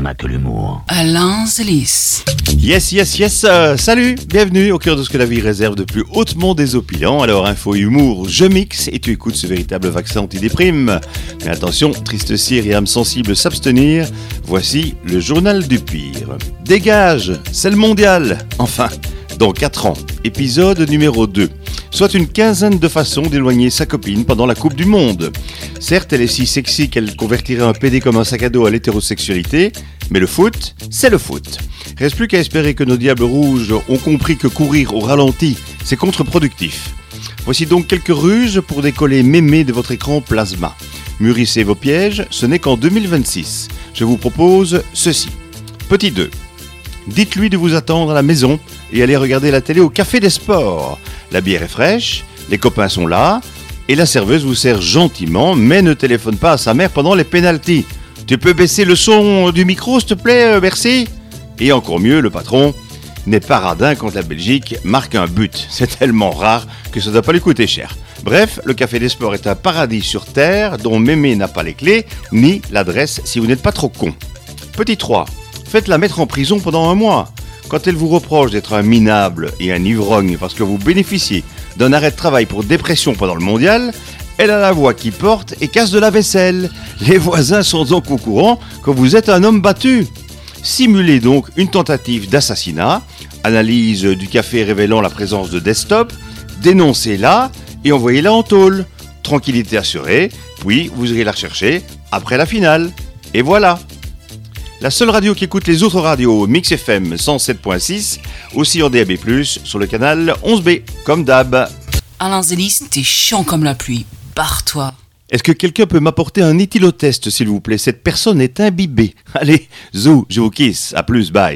on n'a que l'humour. Alain Zélis. Yes, yes, yes. euh, salut, bienvenue au cœur de ce que la vie réserve de plus hautement désopilant. Alors, info et humour, je mixe et tu écoutes ce véritable vaccin antidéprime. Mais attention, triste cire et âme sensible s'abstenir. Voici le journal du pire. Dégage, c'est le mondial. Enfin, dans 4 ans. Épisode numéro 2. Soit une quinzaine de façons d'éloigner sa copine pendant la Coupe du Monde. Certes, elle est si sexy qu'elle convertirait un PD comme un sac à dos à l'hétérosexualité, mais le foot, c'est le foot. Reste plus qu'à espérer que nos diables rouges ont compris que courir au ralenti, c'est contre-productif. Voici donc quelques ruses pour décoller mémé de votre écran plasma. Mûrissez vos pièges, ce n'est qu'en 2026. Je vous propose ceci. Petit 2. Dites-lui de vous attendre à la maison et allez regarder la télé au Café des Sports. La bière est fraîche, les copains sont là, et la serveuse vous sert gentiment, mais ne téléphone pas à sa mère pendant les pénalties. Tu peux baisser le son du micro, s'il te plaît, euh, merci Et encore mieux, le patron n'est pas radin quand la Belgique marque un but. C'est tellement rare que ça ne doit pas lui coûter cher. Bref, le Café des Sports est un paradis sur Terre dont Mémé n'a pas les clés, ni l'adresse si vous n'êtes pas trop con. Petit 3. Faites-la mettre en prison pendant un mois. Quand elle vous reproche d'être un minable et un ivrogne parce que vous bénéficiez d'un arrêt de travail pour dépression pendant le mondial, elle a la voix qui porte et casse de la vaisselle. Les voisins sont donc au courant que vous êtes un homme battu. Simulez donc une tentative d'assassinat, analyse du café révélant la présence de desktop, dénoncez-la et envoyez-la en tôle. Tranquillité assurée, puis vous irez la rechercher après la finale. Et voilà la seule radio qui écoute les autres radios, Mix FM 107.6, aussi en DAB+, sur le canal 11B, comme d'hab. Alain Zélis, t'es chiant comme la pluie. Barre-toi. Est-ce que quelqu'un peut m'apporter un éthylotest, s'il vous plaît? Cette personne est imbibée. Allez, zou, je vous kiss. À plus, bye.